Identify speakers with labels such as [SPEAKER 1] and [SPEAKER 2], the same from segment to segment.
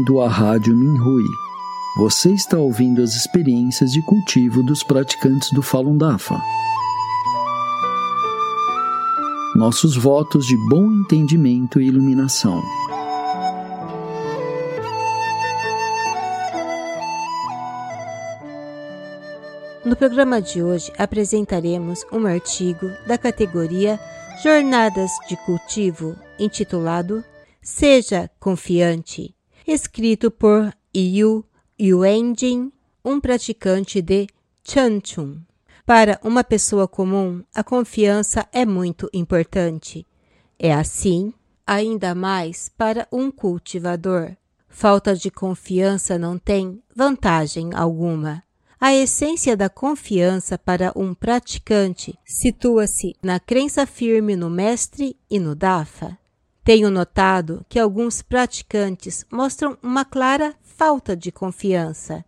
[SPEAKER 1] bem-vindo à Rádio Minhui. Você está ouvindo as experiências de cultivo dos praticantes do Falun Dafa. Nossos votos de bom entendimento e iluminação.
[SPEAKER 2] No programa de hoje apresentaremos um artigo da categoria Jornadas de Cultivo, intitulado Seja Confiante, escrito por Yu Yuenjin, um praticante de Chanchun. Para uma pessoa comum, a confiança é muito importante. É assim, ainda mais para um cultivador. Falta de confiança não tem vantagem alguma. A essência da confiança para um praticante situa-se na crença firme no mestre e no Dafa. Tenho notado que alguns praticantes mostram uma clara falta de confiança.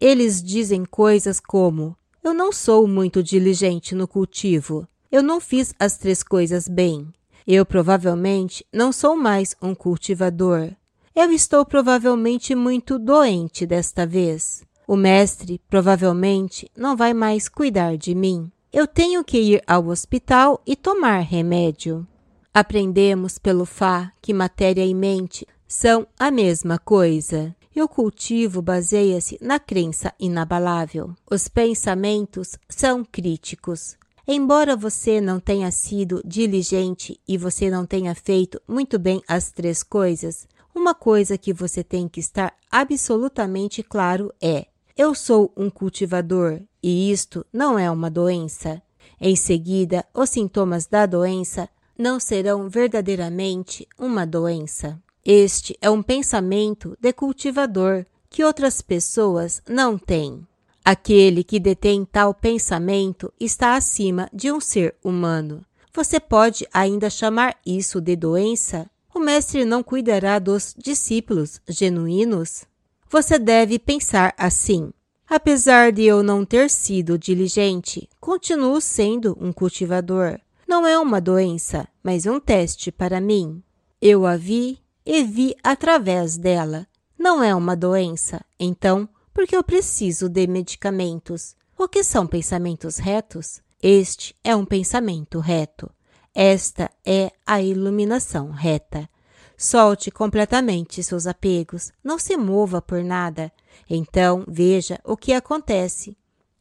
[SPEAKER 2] Eles dizem coisas como: Eu não sou muito diligente no cultivo. Eu não fiz as três coisas bem. Eu provavelmente não sou mais um cultivador. Eu estou provavelmente muito doente desta vez. O mestre provavelmente não vai mais cuidar de mim. Eu tenho que ir ao hospital e tomar remédio. Aprendemos pelo Fá que matéria e mente são a mesma coisa. E o cultivo baseia-se na crença inabalável. Os pensamentos são críticos. Embora você não tenha sido diligente e você não tenha feito muito bem as três coisas, uma coisa que você tem que estar absolutamente claro é: eu sou um cultivador e isto não é uma doença. Em seguida, os sintomas da doença não serão verdadeiramente uma doença. Este é um pensamento de cultivador que outras pessoas não têm. Aquele que detém tal pensamento está acima de um ser humano. Você pode ainda chamar isso de doença? O mestre não cuidará dos discípulos genuínos? Você deve pensar assim: apesar de eu não ter sido diligente, continuo sendo um cultivador. Não é uma doença, mas um teste para mim. Eu a vi e vi através dela. Não é uma doença, então, porque eu preciso de medicamentos. O que são pensamentos retos? Este é um pensamento reto. Esta é a iluminação reta. Solte completamente seus apegos, não se mova por nada. Então veja o que acontece.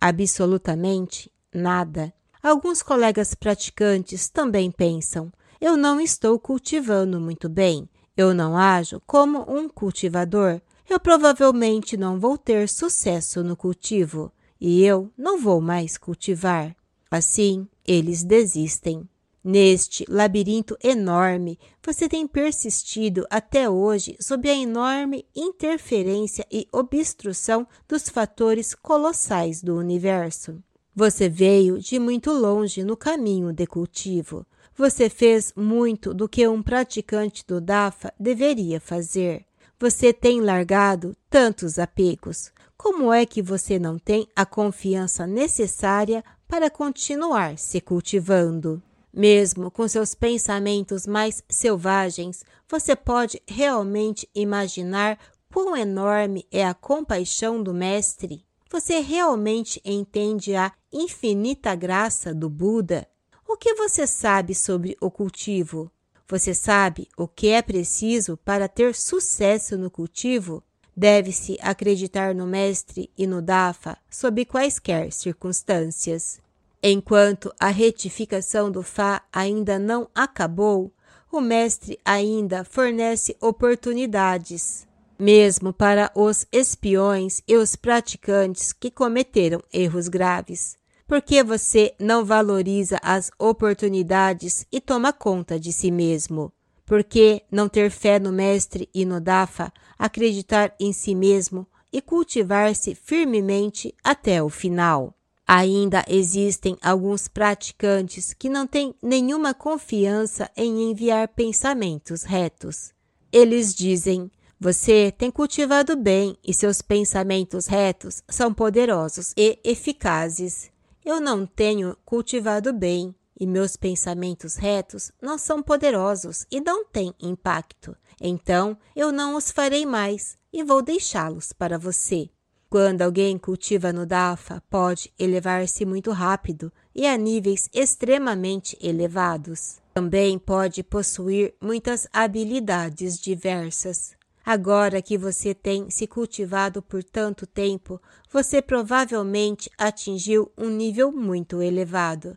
[SPEAKER 2] Absolutamente nada. Alguns colegas praticantes também pensam: eu não estou cultivando muito bem, eu não ajo como um cultivador, eu provavelmente não vou ter sucesso no cultivo e eu não vou mais cultivar. Assim, eles desistem. Neste labirinto enorme, você tem persistido até hoje sob a enorme interferência e obstrução dos fatores colossais do universo. Você veio de muito longe no caminho de cultivo. Você fez muito do que um praticante do DAFA deveria fazer. Você tem largado tantos apegos. Como é que você não tem a confiança necessária para continuar se cultivando? Mesmo com seus pensamentos mais selvagens, você pode realmente imaginar quão enorme é a compaixão do Mestre? Você realmente entende a infinita graça do Buda? O que você sabe sobre o cultivo? Você sabe o que é preciso para ter sucesso no cultivo? Deve-se acreditar no Mestre e no Dafa sob quaisquer circunstâncias. Enquanto a retificação do Fá ainda não acabou, o Mestre ainda fornece oportunidades, mesmo para os espiões e os praticantes que cometeram erros graves. Por que você não valoriza as oportunidades e toma conta de si mesmo? Por que não ter fé no Mestre e no Dafa, acreditar em si mesmo e cultivar-se firmemente até o final? Ainda existem alguns praticantes que não têm nenhuma confiança em enviar pensamentos retos. Eles dizem: Você tem cultivado bem e seus pensamentos retos são poderosos e eficazes. Eu não tenho cultivado bem e meus pensamentos retos não são poderosos e não têm impacto. Então eu não os farei mais. e vou deixá-los para você. Quando alguém cultiva no DAFA, pode elevar-se muito rápido e a níveis extremamente elevados. Também pode possuir muitas habilidades diversas. Agora que você tem se cultivado por tanto tempo, você provavelmente atingiu um nível muito elevado.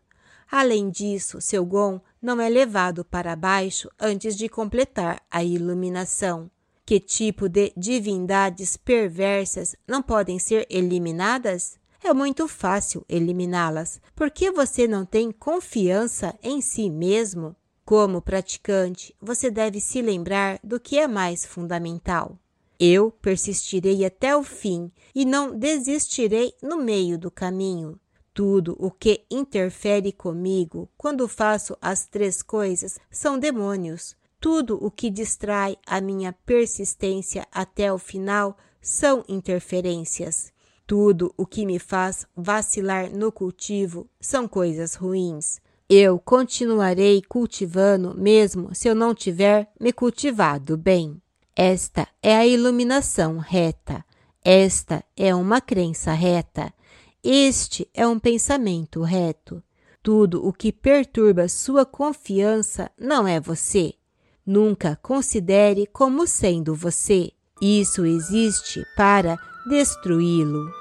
[SPEAKER 2] Além disso, seu Gon não é levado para baixo antes de completar a iluminação. Que tipo de divindades perversas não podem ser eliminadas? É muito fácil eliminá-las, porque você não tem confiança em si mesmo. Como praticante, você deve se lembrar do que é mais fundamental. Eu persistirei até o fim e não desistirei no meio do caminho. Tudo o que interfere comigo quando faço as três coisas são demônios. Tudo o que distrai a minha persistência até o final são interferências. Tudo o que me faz vacilar no cultivo são coisas ruins. Eu continuarei cultivando mesmo se eu não tiver me cultivado bem. Esta é a iluminação reta. Esta é uma crença reta. Este é um pensamento reto. Tudo o que perturba sua confiança não é você. Nunca considere como sendo você. Isso existe para destruí-lo.